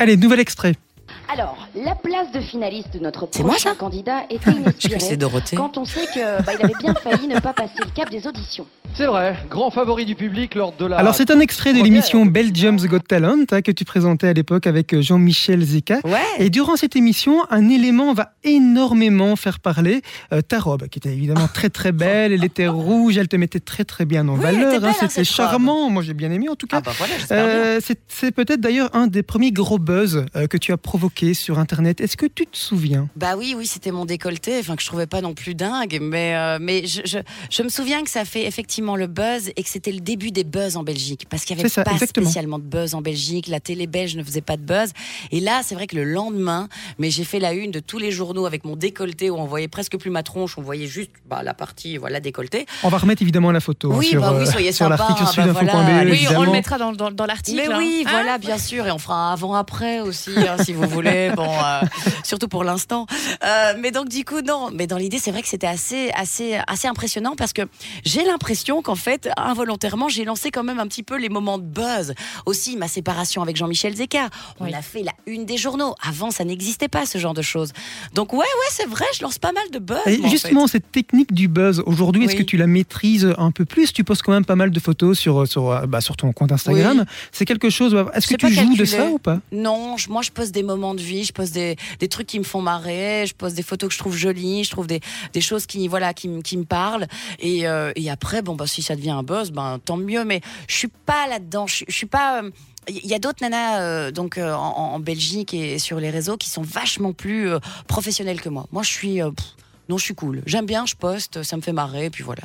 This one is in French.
Allez, nouvel extrait. Alors, la place de finaliste de notre C'est moi, prochain ça candidat était Je crois que c'est inespérée Dorothée. quand on sait que bah, il avait bien failli ne pas passer le cap des auditions. C'est vrai, grand favori du public lors de la. Alors, c'est un extrait de l'émission Belgium's Got Talent hein, que tu présentais à l'époque avec euh, Jean-Michel Zeka. Ouais. Et durant cette émission, un élément va énormément faire parler. Euh, ta robe, qui était évidemment très très belle, elle était rouge, elle te mettait très très bien en Oui, valeur. belle, hein, C'était robe. charmant, moi j'ai bien aimé en tout cas. Ah bah voilà. Euh, c'est c'est peut-être d'ailleurs un des premiers gros buzz euh, que tu as provoqué sur Internet. Est-ce que tu te souviens? Bah oui, oui, c'était mon décolleté, enfin que je trouvais pas non plus dingue, mais euh, mais je, je, je me souviens que ça fait effectivement le buzz et que c'était le début des buzz en Belgique parce qu'il y avait ça, pas exactement. spécialement de buzz en Belgique, la télé belge ne faisait pas de buzz et là c'est vrai que le lendemain, mais j'ai fait la une de tous les journaux avec mon décolleté où on voyait presque plus ma tronche, on voyait juste bah, la partie voilà décolleté. On va remettre évidemment la photo hein, Oui, sur, bah oui, euh, soyez sur sympa, l'article bah voilà. Oui, on le mettra dans, dans, dans l'article. Mais hein. oui, Ah, voilà, bien sûr, et on fera un avant-après aussi, hein, si vous voulez. Bon, euh, surtout pour l'instant. Euh, mais donc du coup, non. Mais dans l'idée, c'est vrai que c'était assez, assez, assez impressionnant parce que j'ai l'impression qu'en fait, involontairement, j'ai lancé quand même un petit peu les moments de buzz. Aussi, ma séparation avec Jean-Michel Zeka. On Oui. a fait la une des journaux. Avant, ça n'existait pas ce genre de choses. Donc ouais, ouais, c'est vrai, je lance pas mal de buzz. Et moi, en justement, cette technique du buzz, aujourd'hui, est-ce que tu la maîtrises un peu plus? Tu postes quand même pas mal de photos sur, sur, euh, bah, sur ton compte Instagram. C'est quelque chose. Est-ce que tu pas joues de calculé. ça ou pas? Non, je- moi je pose des moments de vie, je pose des, des trucs qui me font marrer, je pose des photos que je trouve jolies, je trouve des, des choses qui voilà qui, me- qui me parlent. Et, euh, et après, bon bah si ça devient un buzz, ben tant mieux. Mais je suis pas là-dedans. Je, suis- pas. euh, il y a d'autres nanas euh, donc euh, en, Belgique et sur les réseaux qui sont vachement plus euh, professionnelles que moi. Moi, je suis euh, non, je suis cool. J'aime bien, je poste, ça me fait marrer, et puis voilà.